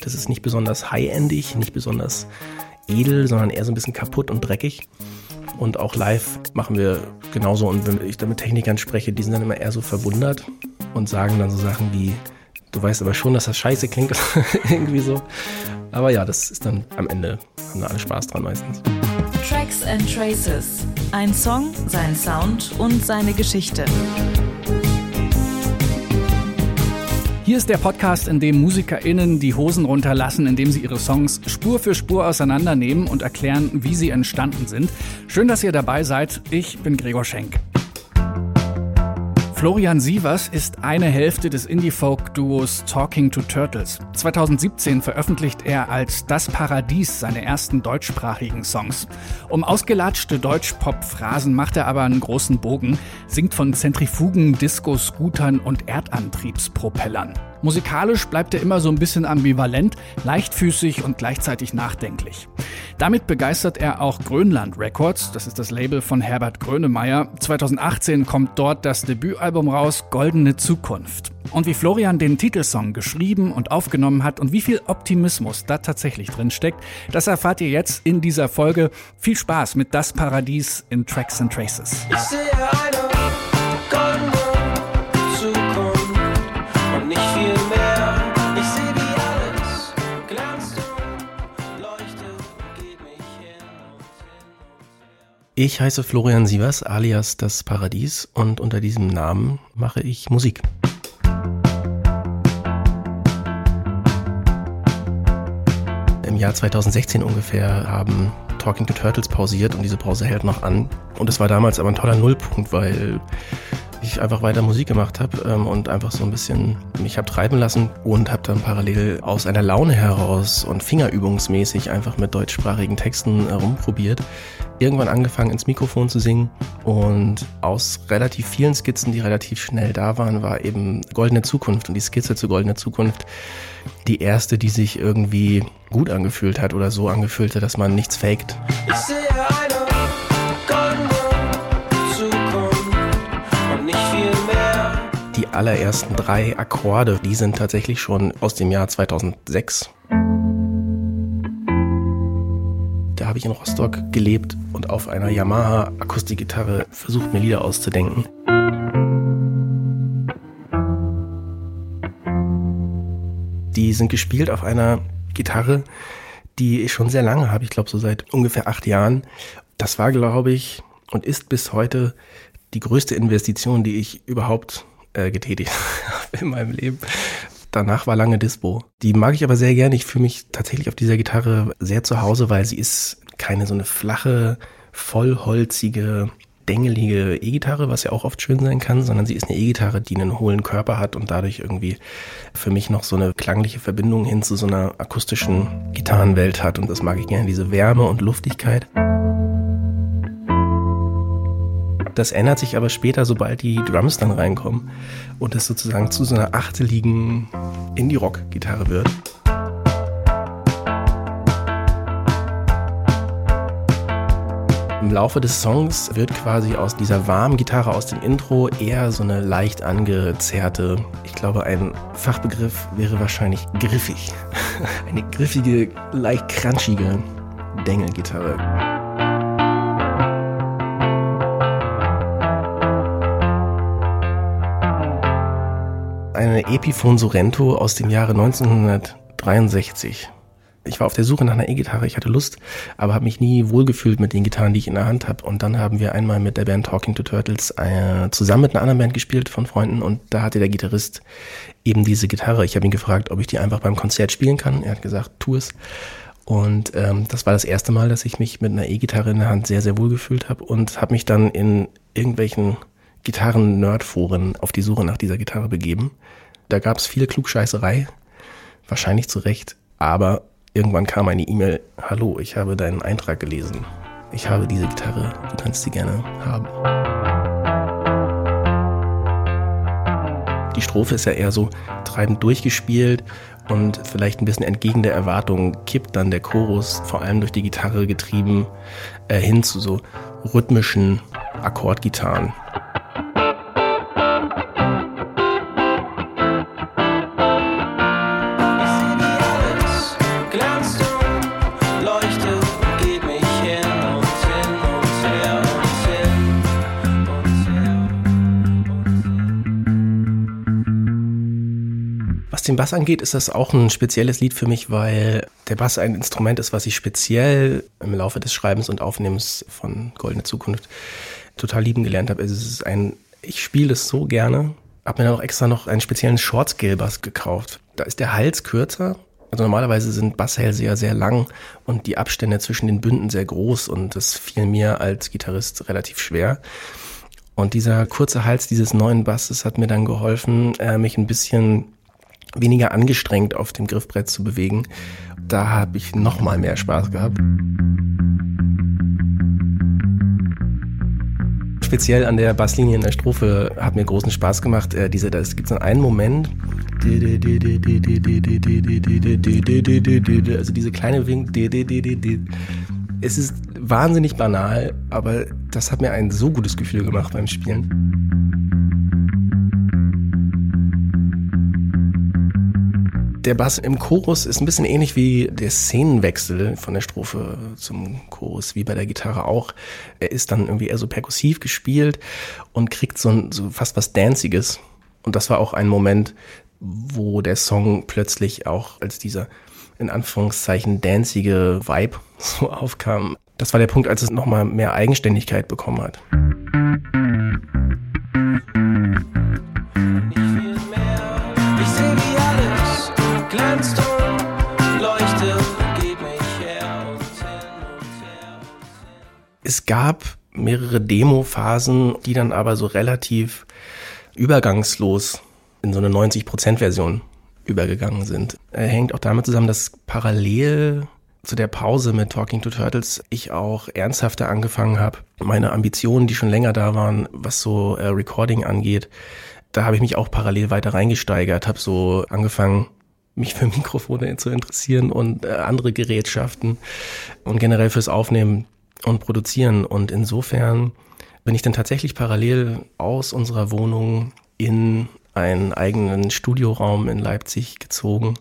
Das ist nicht besonders high-endig, nicht besonders edel, sondern eher so ein bisschen kaputt und dreckig. Und auch live machen wir genauso. Und wenn ich da mit Technikern spreche, die sind dann immer eher so verwundert und sagen dann so Sachen wie, du weißt aber schon, dass das scheiße klingt, irgendwie so. Aber ja, das ist dann am Ende, haben da alle Spaß dran meistens. Tracks and Traces. Ein Song, sein Sound und seine Geschichte. Hier ist der Podcast, in dem MusikerInnen die Hosen runterlassen, indem sie ihre Songs Spur für Spur auseinandernehmen und erklären, wie sie entstanden sind. Schön, dass ihr dabei seid. Ich bin Gregor Schenk. Florian Sievers ist eine Hälfte des Indie-Folk-Duos Talking to Turtles. 2017 veröffentlicht er als Das Paradies seine ersten deutschsprachigen Songs. Um ausgelatschte Deutsch-Pop-Phrasen macht er aber einen großen Bogen, singt von Zentrifugen, Disco-Scootern und Erdantriebspropellern. Musikalisch bleibt er immer so ein bisschen ambivalent, leichtfüßig und gleichzeitig nachdenklich. Damit begeistert er auch Grönland Records, das ist das Label von Herbert Grönemeyer. 2018 kommt dort das Debütalbum raus, Goldene Zukunft. Und wie Florian den Titelsong geschrieben und aufgenommen hat und wie viel Optimismus da tatsächlich drin steckt, das erfahrt ihr jetzt in dieser Folge. Viel Spaß mit Das Paradies in Tracks and Traces. Ich heiße Florian Sievers alias Das Paradies und unter diesem Namen mache ich Musik. Im Jahr 2016 ungefähr haben Talking to Turtles pausiert und diese Pause hält noch an. Und es war damals aber ein toller Nullpunkt, weil ich einfach weiter Musik gemacht habe ähm, und einfach so ein bisschen mich habe treiben lassen und habe dann parallel aus einer Laune heraus und fingerübungsmäßig einfach mit deutschsprachigen Texten herumprobiert. Irgendwann angefangen ins Mikrofon zu singen und aus relativ vielen Skizzen, die relativ schnell da waren, war eben Goldene Zukunft und die Skizze zu Goldene Zukunft die erste, die sich irgendwie gut angefühlt hat oder so angefühlt hat, dass man nichts faked. Ich sehe die allerersten drei Akkorde, die sind tatsächlich schon aus dem Jahr 2006. Da habe ich in Rostock gelebt und auf einer Yamaha Akustikgitarre versucht, mir Lieder auszudenken. Die sind gespielt auf einer Gitarre, die ich schon sehr lange habe, ich glaube so seit ungefähr acht Jahren. Das war, glaube ich, und ist bis heute die größte Investition, die ich überhaupt äh, getätigt in meinem Leben. Danach war lange Dispo. Die mag ich aber sehr gerne. Ich fühle mich tatsächlich auf dieser Gitarre sehr zu Hause, weil sie ist keine so eine flache, vollholzige, dengelige E-Gitarre, was ja auch oft schön sein kann, sondern sie ist eine E-Gitarre, die einen hohlen Körper hat und dadurch irgendwie für mich noch so eine klangliche Verbindung hin zu so einer akustischen Gitarrenwelt hat. Und das mag ich gerne, diese Wärme und Luftigkeit. Das ändert sich aber später, sobald die Drums dann reinkommen und es sozusagen zu so einer achteligen Indie-Rock-Gitarre wird. Im Laufe des Songs wird quasi aus dieser warmen Gitarre aus dem Intro eher so eine leicht angezerrte, ich glaube ein Fachbegriff wäre wahrscheinlich griffig. Eine griffige, leicht crunchige Dengelgitarre. Eine Epiphone Sorrento aus dem Jahre 1963. Ich war auf der Suche nach einer E-Gitarre, ich hatte Lust, aber habe mich nie wohlgefühlt mit den Gitarren, die ich in der Hand habe. Und dann haben wir einmal mit der Band Talking to Turtles äh, zusammen mit einer anderen Band gespielt von Freunden und da hatte der Gitarrist eben diese Gitarre. Ich habe ihn gefragt, ob ich die einfach beim Konzert spielen kann. Er hat gesagt, tu es. Und ähm, das war das erste Mal, dass ich mich mit einer E-Gitarre in der Hand sehr, sehr wohl gefühlt habe und habe mich dann in irgendwelchen Gitarren-Nerd-Foren auf die Suche nach dieser Gitarre begeben. Da gab es viel Klugscheißerei, wahrscheinlich zu Recht, aber irgendwann kam eine E-Mail, hallo, ich habe deinen Eintrag gelesen. Ich habe diese Gitarre, du kannst sie gerne haben. Die Strophe ist ja eher so treibend durchgespielt und vielleicht ein bisschen entgegen der Erwartung kippt dann der Chorus, vor allem durch die Gitarre getrieben, äh, hin zu so rhythmischen Akkordgitarren. Den Bass angeht, ist das auch ein spezielles Lied für mich, weil der Bass ein Instrument ist, was ich speziell im Laufe des Schreibens und Aufnehmens von Goldene Zukunft total lieben gelernt habe. Es ist ein, ich spiele es so gerne, habe mir dann auch extra noch einen speziellen Short-Scale-Bass gekauft. Da ist der Hals kürzer. Also normalerweise sind Basshälse ja sehr lang und die Abstände zwischen den Bünden sehr groß und das fiel mir als Gitarrist relativ schwer. Und dieser kurze Hals dieses neuen Basses hat mir dann geholfen, äh, mich ein bisschen weniger angestrengt auf dem Griffbrett zu bewegen. Da habe ich noch mal mehr Spaß gehabt. Speziell an der Basslinie in der Strophe hat mir großen Spaß gemacht. Äh, diese, es gibt so einen Moment, also diese kleine Wink, es ist wahnsinnig banal, aber das hat mir ein so gutes Gefühl gemacht beim Spielen. Der Bass im Chorus ist ein bisschen ähnlich wie der Szenenwechsel von der Strophe zum Chorus, wie bei der Gitarre auch. Er ist dann irgendwie eher so perkussiv gespielt und kriegt so, ein, so fast was Danziges. Und das war auch ein Moment, wo der Song plötzlich auch als dieser in Anführungszeichen danzige Vibe so aufkam. Das war der Punkt, als es nochmal mehr Eigenständigkeit bekommen hat. Es gab mehrere Demo-Phasen, die dann aber so relativ übergangslos in so eine 90%-Version übergegangen sind. Er hängt auch damit zusammen, dass parallel zu der Pause mit Talking to Turtles ich auch ernsthafter angefangen habe, meine Ambitionen, die schon länger da waren, was so äh, Recording angeht, da habe ich mich auch parallel weiter reingesteigert, habe so angefangen, mich für Mikrofone zu interessieren und äh, andere Gerätschaften und generell fürs Aufnehmen und produzieren. Und insofern bin ich dann tatsächlich parallel aus unserer Wohnung in einen eigenen Studioraum in Leipzig gezogen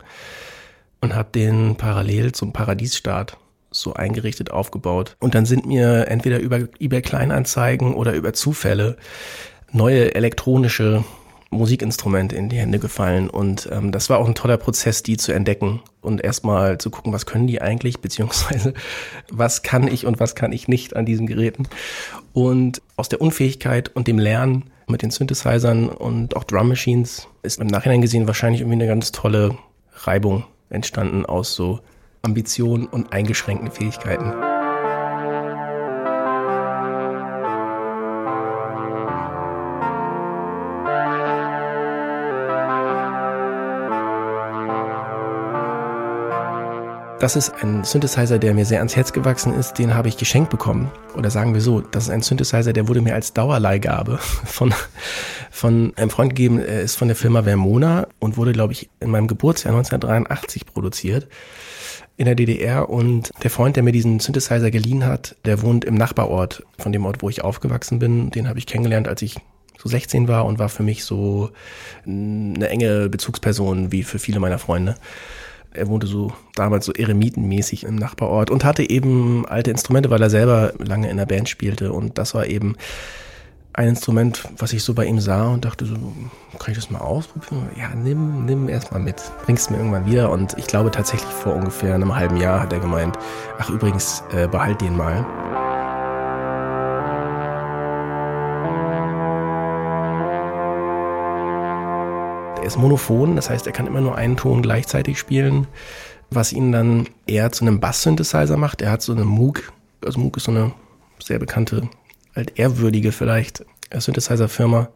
und habe den parallel zum Paradiesstart so eingerichtet aufgebaut. Und dann sind mir entweder über eBay Kleinanzeigen oder über Zufälle neue elektronische Musikinstrumente in die Hände gefallen. Und ähm, das war auch ein toller Prozess, die zu entdecken und erstmal zu gucken, was können die eigentlich, beziehungsweise was kann ich und was kann ich nicht an diesen Geräten. Und aus der Unfähigkeit und dem Lernen mit den Synthesizern und auch Drum Machines ist im Nachhinein gesehen wahrscheinlich irgendwie eine ganz tolle Reibung entstanden aus so Ambitionen und eingeschränkten Fähigkeiten. Das ist ein Synthesizer, der mir sehr ans Herz gewachsen ist. Den habe ich geschenkt bekommen. Oder sagen wir so, das ist ein Synthesizer, der wurde mir als Dauerleihgabe von, von einem Freund gegeben. Er ist von der Firma Vermona und wurde, glaube ich, in meinem Geburtsjahr 1983 produziert in der DDR. Und der Freund, der mir diesen Synthesizer geliehen hat, der wohnt im Nachbarort von dem Ort, wo ich aufgewachsen bin. Den habe ich kennengelernt, als ich so 16 war und war für mich so eine enge Bezugsperson wie für viele meiner Freunde. Er wohnte so damals so eremitenmäßig im Nachbarort und hatte eben alte Instrumente, weil er selber lange in der Band spielte. Und das war eben ein Instrument, was ich so bei ihm sah und dachte so, kann ich das mal ausprobieren? Ja, nimm, nimm erstmal mit, bringst mir irgendwann wieder. Und ich glaube tatsächlich vor ungefähr einem halben Jahr hat er gemeint, ach übrigens, äh, behalt den mal. Ist monophon, das heißt, er kann immer nur einen Ton gleichzeitig spielen, was ihn dann eher zu einem Bass-Synthesizer macht. Er hat so eine Moog, also Moog ist so eine sehr bekannte, halt ehrwürdige vielleicht Synthesizer-Firma.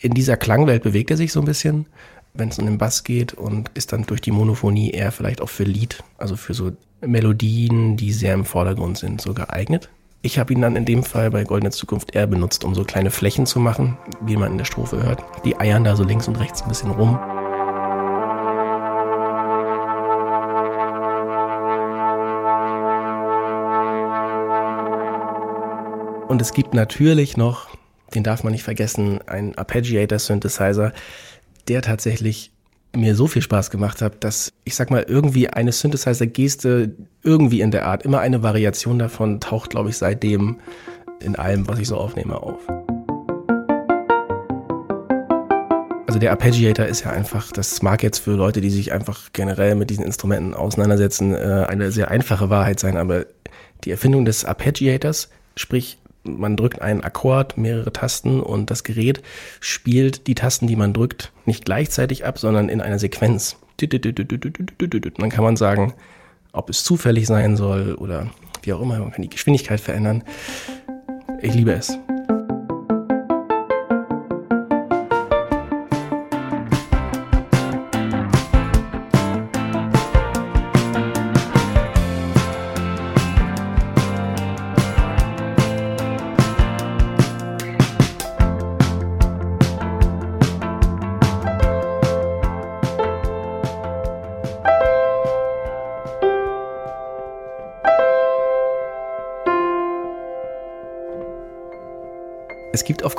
In dieser Klangwelt bewegt er sich so ein bisschen, wenn es um den Bass geht und ist dann durch die Monophonie eher vielleicht auch für Lied, also für so Melodien, die sehr im Vordergrund sind, so geeignet. Ich habe ihn dann in dem Fall bei Goldene Zukunft eher benutzt, um so kleine Flächen zu machen, wie man in der Strophe hört. Die eiern da so links und rechts ein bisschen rum. Und es gibt natürlich noch, den darf man nicht vergessen, einen Arpeggiator Synthesizer, der tatsächlich mir so viel Spaß gemacht hat, dass ich sag mal irgendwie eine Synthesizer-Geste irgendwie in der Art, immer eine Variation davon taucht, glaube ich, seitdem in allem, was ich so aufnehme, auf. Also der Arpeggiator ist ja einfach, das mag jetzt für Leute, die sich einfach generell mit diesen Instrumenten auseinandersetzen, äh, eine sehr einfache Wahrheit sein, aber die Erfindung des Arpeggiators, sprich man drückt einen Akkord, mehrere Tasten und das Gerät spielt die Tasten, die man drückt, nicht gleichzeitig ab, sondern in einer Sequenz. dann kann man sagen, ob es zufällig sein soll oder wie auch immer, man kann die Geschwindigkeit verändern. Ich liebe es.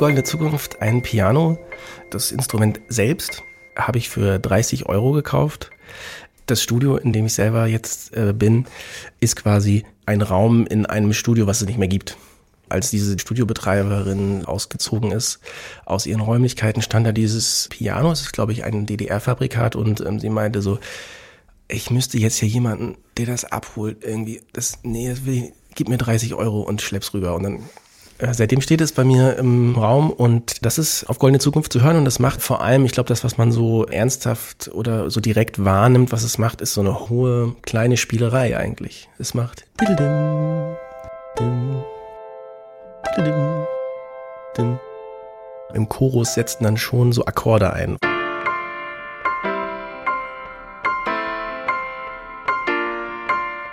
Goldene Zukunft ein Piano. Das Instrument selbst habe ich für 30 Euro gekauft. Das Studio, in dem ich selber jetzt äh, bin, ist quasi ein Raum in einem Studio, was es nicht mehr gibt. Als diese Studiobetreiberin ausgezogen ist aus ihren Räumlichkeiten, stand da dieses Piano. Es ist, glaube ich, ein DDR-Fabrikat und ähm, sie meinte so, ich müsste jetzt hier jemanden, der das abholt, irgendwie, das, nee, das will ich, gib mir 30 Euro und schlepp's rüber. Und dann seitdem steht es bei mir im Raum und das ist auf Goldene Zukunft zu hören und das macht vor allem, ich glaube, das, was man so ernsthaft oder so direkt wahrnimmt, was es macht, ist so eine hohe kleine Spielerei eigentlich. Es macht im Chorus setzen dann schon so Akkorde ein.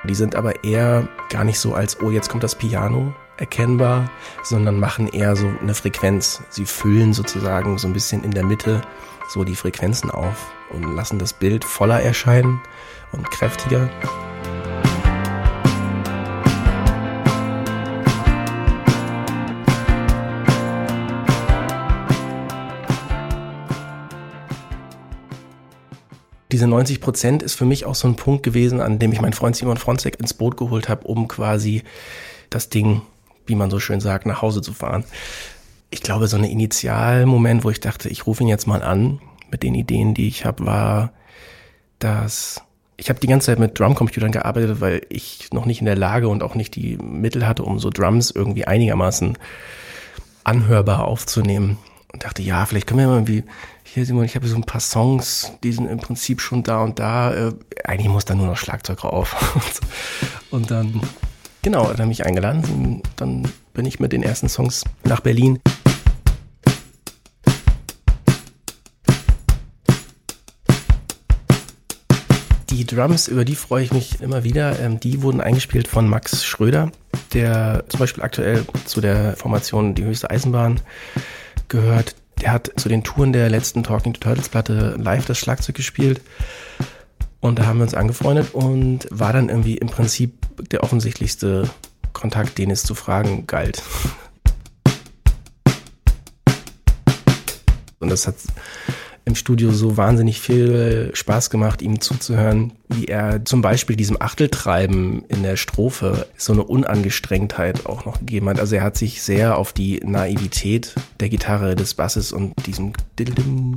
Die sind aber eher gar nicht so als, oh, jetzt kommt das Piano erkennbar, sondern machen eher so eine Frequenz. Sie füllen sozusagen so ein bisschen in der Mitte so die Frequenzen auf und lassen das Bild voller erscheinen und kräftiger. diese 90 Prozent ist für mich auch so ein Punkt gewesen, an dem ich meinen Freund Simon Fronzek ins Boot geholt habe, um quasi das Ding, wie man so schön sagt, nach Hause zu fahren. Ich glaube, so ein Initialmoment, wo ich dachte, ich rufe ihn jetzt mal an mit den Ideen, die ich habe, war, dass ich habe die ganze Zeit mit Drumcomputern gearbeitet, weil ich noch nicht in der Lage und auch nicht die Mittel hatte, um so Drums irgendwie einigermaßen anhörbar aufzunehmen. Und dachte, ja, vielleicht können wir mal irgendwie hier Simon, ich habe so ein paar Songs, die sind im Prinzip schon da und da. Äh, eigentlich muss da nur noch Schlagzeug rauf. und dann, genau, hat er mich eingeladen. Und dann bin ich mit den ersten Songs nach Berlin. Die Drums, über die freue ich mich immer wieder. Ähm, die wurden eingespielt von Max Schröder, der zum Beispiel aktuell zu der Formation Die höchste Eisenbahn gehört. Der hat zu den Touren der letzten Talking Turtles Platte live das Schlagzeug gespielt. Und da haben wir uns angefreundet und war dann irgendwie im Prinzip der offensichtlichste Kontakt, den es zu fragen galt. Und das hat im Studio so wahnsinnig viel Spaß gemacht, ihm zuzuhören, wie er zum Beispiel diesem Achteltreiben in der Strophe so eine Unangestrengtheit auch noch gegeben hat. Also er hat sich sehr auf die Naivität der Gitarre, des Basses und diesem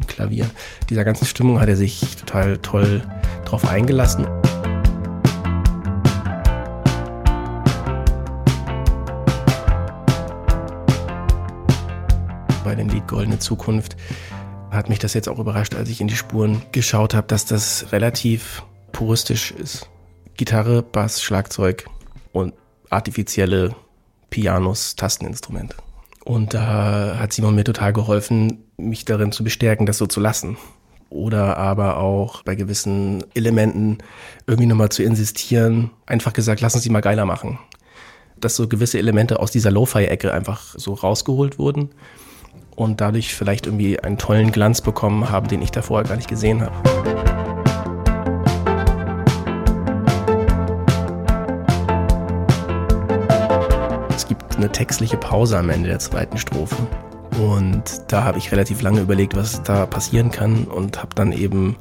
Klavier, dieser ganzen Stimmung hat er sich total toll drauf eingelassen. bei dem Lied Goldene Zukunft hat mich das jetzt auch überrascht, als ich in die Spuren geschaut habe, dass das relativ puristisch ist. Gitarre, Bass, Schlagzeug und artifizielle Pianos, Tasteninstrumente. Und da hat Simon mir total geholfen, mich darin zu bestärken, das so zu lassen. Oder aber auch bei gewissen Elementen irgendwie nochmal zu insistieren, einfach gesagt, lassen Sie mal geiler machen. Dass so gewisse Elemente aus dieser Lo-Fi-Ecke einfach so rausgeholt wurden und dadurch vielleicht irgendwie einen tollen Glanz bekommen haben, den ich da vorher gar nicht gesehen habe. Es gibt eine textliche Pause am Ende der zweiten Strophe. Und da habe ich relativ lange überlegt, was da passieren kann und habe dann eben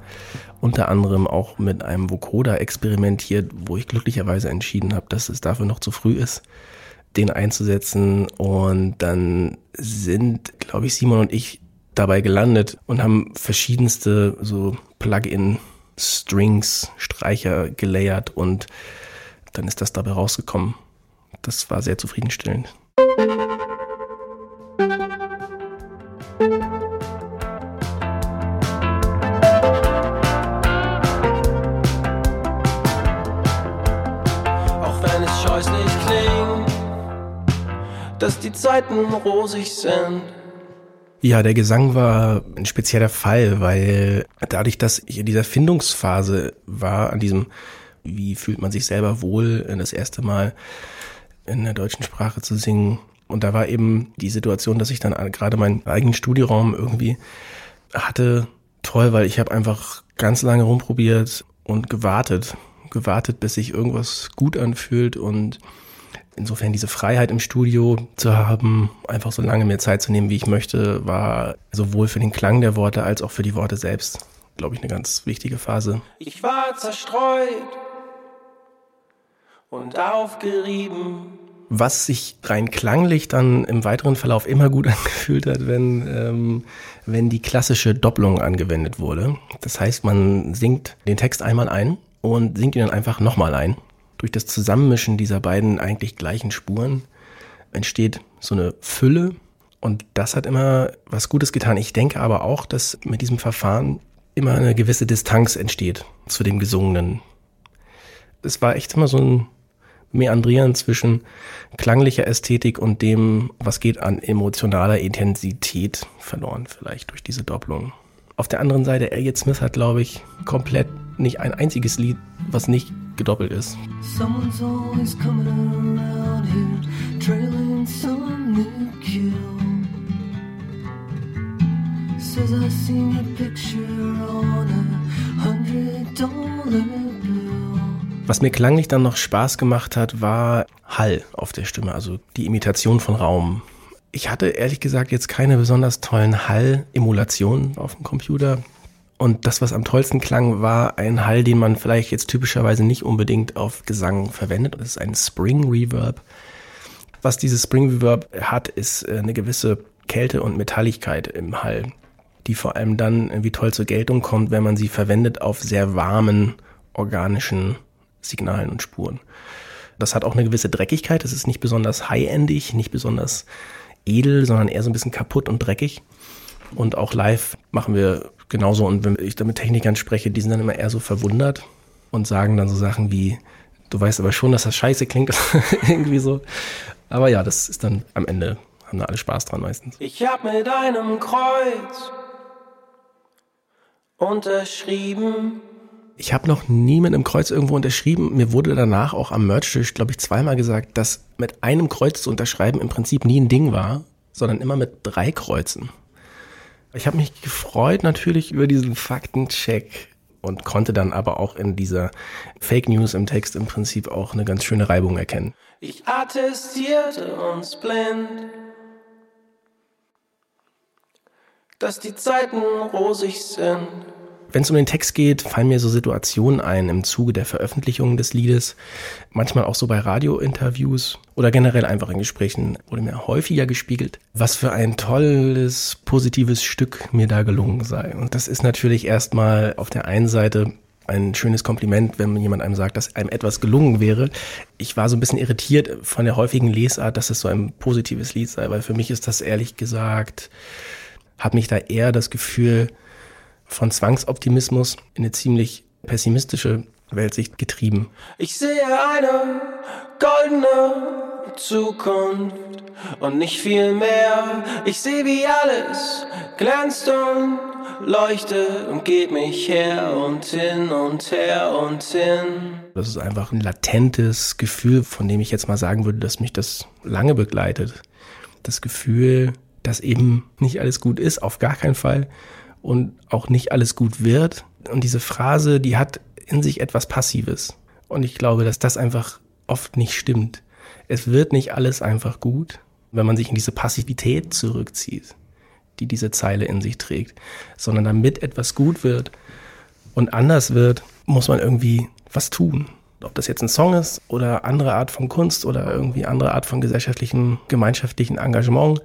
unter anderem auch mit einem Vocoder experimentiert, wo ich glücklicherweise entschieden habe, dass es dafür noch zu früh ist den einzusetzen. Und dann sind, glaube ich, Simon und ich dabei gelandet und haben verschiedenste so Plugin Strings, Streicher gelayert und dann ist das dabei rausgekommen. Das war sehr zufriedenstellend. Die Zeiten rosig sind. Ja, der Gesang war ein spezieller Fall, weil dadurch, dass ich in dieser Findungsphase war, an diesem, wie fühlt man sich selber wohl, das erste Mal in der deutschen Sprache zu singen. Und da war eben die Situation, dass ich dann gerade meinen eigenen Studioraum irgendwie hatte. Toll, weil ich habe einfach ganz lange rumprobiert und gewartet. Gewartet, bis sich irgendwas gut anfühlt und insofern diese Freiheit im Studio zu haben, einfach so lange mir Zeit zu nehmen, wie ich möchte, war sowohl für den Klang der Worte als auch für die Worte selbst, glaube ich, eine ganz wichtige Phase. Ich war zerstreut und aufgerieben. Was sich rein klanglich dann im weiteren Verlauf immer gut angefühlt hat, wenn, ähm, wenn die klassische Doppelung angewendet wurde. Das heißt, man singt den Text einmal ein und singt ihn dann einfach nochmal ein. Durch das Zusammenmischen dieser beiden eigentlich gleichen Spuren entsteht so eine Fülle und das hat immer was Gutes getan. Ich denke aber auch, dass mit diesem Verfahren immer eine gewisse Distanz entsteht zu dem Gesungenen. Es war echt immer so ein Meandrieren zwischen klanglicher Ästhetik und dem, was geht an emotionaler Intensität verloren, vielleicht durch diese Doppelung. Auf der anderen Seite, Elliot Smith hat, glaube ich, komplett nicht ein einziges Lied, was nicht gedoppelt ist. Someone's always coming around here, trailing some new kill. Says I seen your picture on a hundred dollar was mir klanglich dann noch Spaß gemacht hat, war Hall auf der Stimme, also die Imitation von Raum. Ich hatte ehrlich gesagt jetzt keine besonders tollen Hall-Emulationen auf dem Computer. Und das, was am tollsten klang, war ein Hall, den man vielleicht jetzt typischerweise nicht unbedingt auf Gesang verwendet. Das ist ein Spring Reverb. Was dieses Spring Reverb hat, ist äh, eine gewisse Kälte und Metalligkeit im Hall, die vor allem dann irgendwie toll zur Geltung kommt, wenn man sie verwendet auf sehr warmen, organischen Signalen und Spuren. Das hat auch eine gewisse Dreckigkeit. Es ist nicht besonders high-endig, nicht besonders edel, sondern eher so ein bisschen kaputt und dreckig. Und auch live machen wir genauso. Und wenn ich da mit Technikern spreche, die sind dann immer eher so verwundert und sagen dann so Sachen wie, du weißt aber schon, dass das scheiße klingt. Irgendwie so. Aber ja, das ist dann am Ende, haben da alle Spaß dran meistens. Ich hab mit einem Kreuz unterschrieben ich habe noch nie mit einem Kreuz irgendwo unterschrieben. Mir wurde danach auch am Merchtisch, glaube ich, zweimal gesagt, dass mit einem Kreuz zu unterschreiben im Prinzip nie ein Ding war, sondern immer mit drei Kreuzen. Ich habe mich gefreut natürlich über diesen Faktencheck und konnte dann aber auch in dieser Fake News im Text im Prinzip auch eine ganz schöne Reibung erkennen. Ich attestierte uns blind, dass die Zeiten rosig sind. Wenn es um den Text geht, fallen mir so Situationen ein im Zuge der Veröffentlichung des Liedes, manchmal auch so bei Radiointerviews oder generell einfach in Gesprächen wurde mir häufiger gespiegelt, was für ein tolles, positives Stück mir da gelungen sei. Und das ist natürlich erstmal auf der einen Seite ein schönes Kompliment, wenn jemand einem sagt, dass einem etwas gelungen wäre. Ich war so ein bisschen irritiert von der häufigen Lesart, dass es so ein positives Lied sei, weil für mich ist das ehrlich gesagt, hat mich da eher das Gefühl, von Zwangsoptimismus in eine ziemlich pessimistische Weltsicht getrieben. Ich sehe eine goldene Zukunft und nicht viel mehr. Ich sehe, wie alles glänzt und leuchtet und geht mich her und hin und her und hin. Das ist einfach ein latentes Gefühl, von dem ich jetzt mal sagen würde, dass mich das lange begleitet. Das Gefühl, dass eben nicht alles gut ist, auf gar keinen Fall und auch nicht alles gut wird. Und diese Phrase, die hat in sich etwas Passives. Und ich glaube, dass das einfach oft nicht stimmt. Es wird nicht alles einfach gut, wenn man sich in diese Passivität zurückzieht, die diese Zeile in sich trägt, sondern damit etwas gut wird und anders wird, muss man irgendwie was tun. Ob das jetzt ein Song ist oder andere Art von Kunst oder irgendwie andere Art von gesellschaftlichem, gemeinschaftlichen Engagement,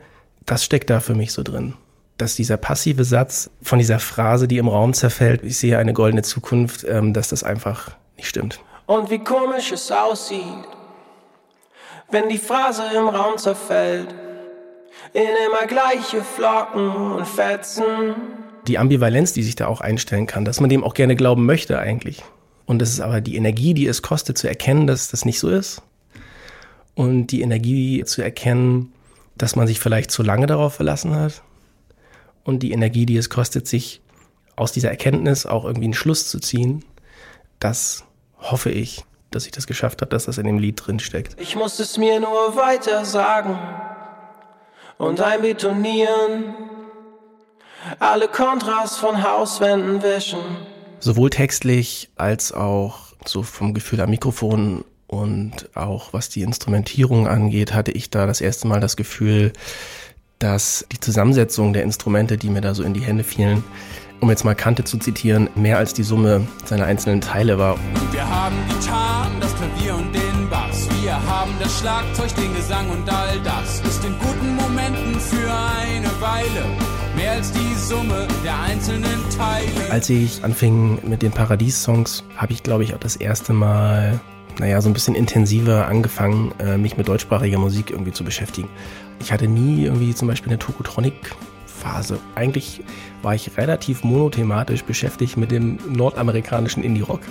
das steckt da für mich so drin. Dass dieser passive Satz von dieser Phrase, die im Raum zerfällt, ich sehe eine goldene Zukunft, ähm, dass das einfach nicht stimmt. Und wie komisch es aussieht, wenn die Phrase im Raum zerfällt, in immer gleiche Flocken und Fetzen. Die Ambivalenz, die sich da auch einstellen kann, dass man dem auch gerne glauben möchte eigentlich. Und das ist aber die Energie, die es kostet zu erkennen, dass das nicht so ist. Und die Energie zu erkennen, dass man sich vielleicht zu lange darauf verlassen hat. Und die Energie, die es kostet, sich aus dieser Erkenntnis auch irgendwie einen Schluss zu ziehen. Das hoffe ich, dass ich das geschafft habe, dass das in dem Lied drin steckt. Ich muss es mir nur weiter sagen und einbetonieren. Alle Kontras von Hauswänden wischen. Sowohl textlich als auch so vom Gefühl am Mikrofon und auch was die Instrumentierung angeht, hatte ich da das erste Mal das Gefühl, dass die Zusammensetzung der Instrumente, die mir da so in die Hände fielen, um jetzt mal Kante zu zitieren, mehr als die Summe seiner einzelnen Teile war. Wir haben Gitarren, das Klavier und den Bass. Wir haben das Schlagzeug, den Gesang und all das ist in guten Momenten für eine Weile mehr als die Summe der einzelnen Teile. Als ich anfing mit den Paradies-Songs, habe ich, glaube ich, auch das erste Mal naja, so ein bisschen intensiver angefangen, äh, mich mit deutschsprachiger Musik irgendwie zu beschäftigen. Ich hatte nie irgendwie zum Beispiel eine Tokotronic-Phase. Eigentlich war ich relativ monothematisch beschäftigt mit dem nordamerikanischen Indie-Rock.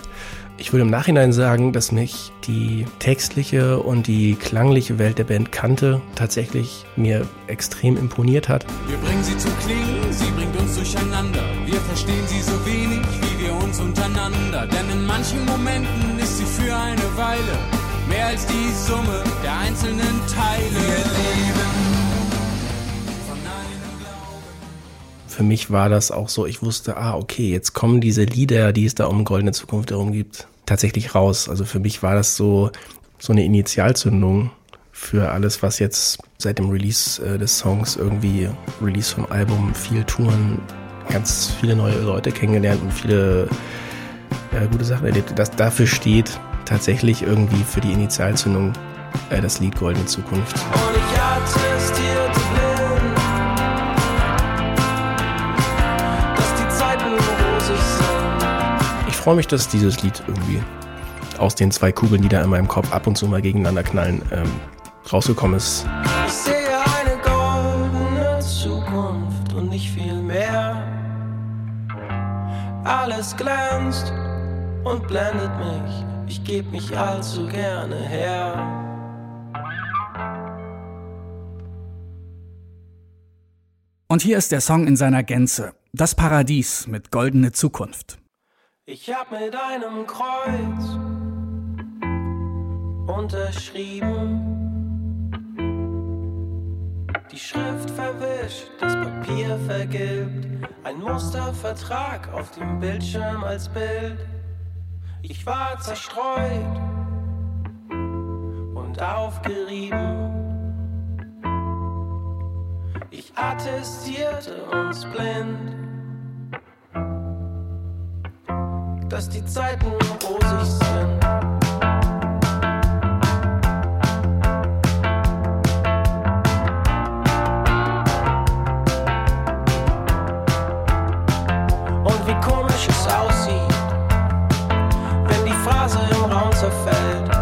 Ich würde im Nachhinein sagen, dass mich die textliche und die klangliche Welt der Band Kante tatsächlich mir extrem imponiert hat. Wir bringen sie zum Klingen, sie bringt uns durcheinander. Wir verstehen sie so wenig wie wir uns untereinander. Denn in manchen Momenten ist sie für eine Weile mehr als die Summe der einzelnen Teile. Für mich war das auch so, ich wusste, ah, okay, jetzt kommen diese Lieder, die es da um Goldene Zukunft herum gibt, tatsächlich raus. Also für mich war das so, so eine Initialzündung für alles, was jetzt seit dem Release äh, des Songs irgendwie, Release vom Album, viel Touren, ganz viele neue Leute kennengelernt und viele äh, gute Sachen erlebt. Das dafür steht tatsächlich irgendwie für die Initialzündung äh, das Lied Goldene Zukunft. Und ich attestierte blind, freue mich, dass dieses Lied irgendwie aus den zwei Kugeln, die da in meinem Kopf ab und zu mal gegeneinander knallen, ähm, rausgekommen ist. Ich sehe eine goldene Zukunft und nicht viel mehr. Alles glänzt und blendet mich. Ich geb mich allzu gerne her. Und hier ist der Song in seiner Gänze. Das Paradies mit goldene Zukunft. Ich hab mit einem Kreuz unterschrieben. Die Schrift verwischt, das Papier vergilbt. Ein Mustervertrag auf dem Bildschirm als Bild. Ich war zerstreut und aufgerieben. Ich attestierte uns blind, dass die Zeiten rosig sind. Und wie komisch es aussieht, wenn die Phrase im Raum zerfällt,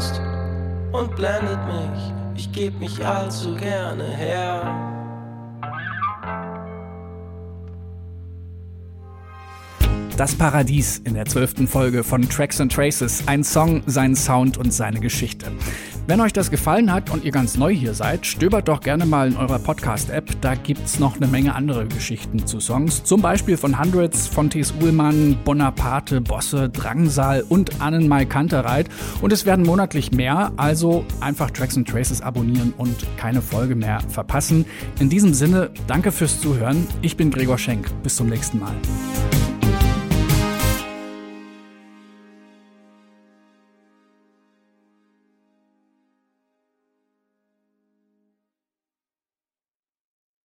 glänzt und blendet mich, ich geb mich allzu gerne her. Das Paradies in der zwölften Folge von Tracks and Traces. Ein Song, sein Sound und seine Geschichte. Wenn euch das gefallen hat und ihr ganz neu hier seid, stöbert doch gerne mal in eurer Podcast-App. Da gibt's noch eine Menge andere Geschichten zu Songs. Zum Beispiel von Hundreds, Fontes Uhlmann, Bonaparte, Bosse, Drangsal und Annenmai Kantereit. Und es werden monatlich mehr, also einfach Tracks and Traces abonnieren und keine Folge mehr verpassen. In diesem Sinne, danke fürs Zuhören. Ich bin Gregor Schenk. Bis zum nächsten Mal.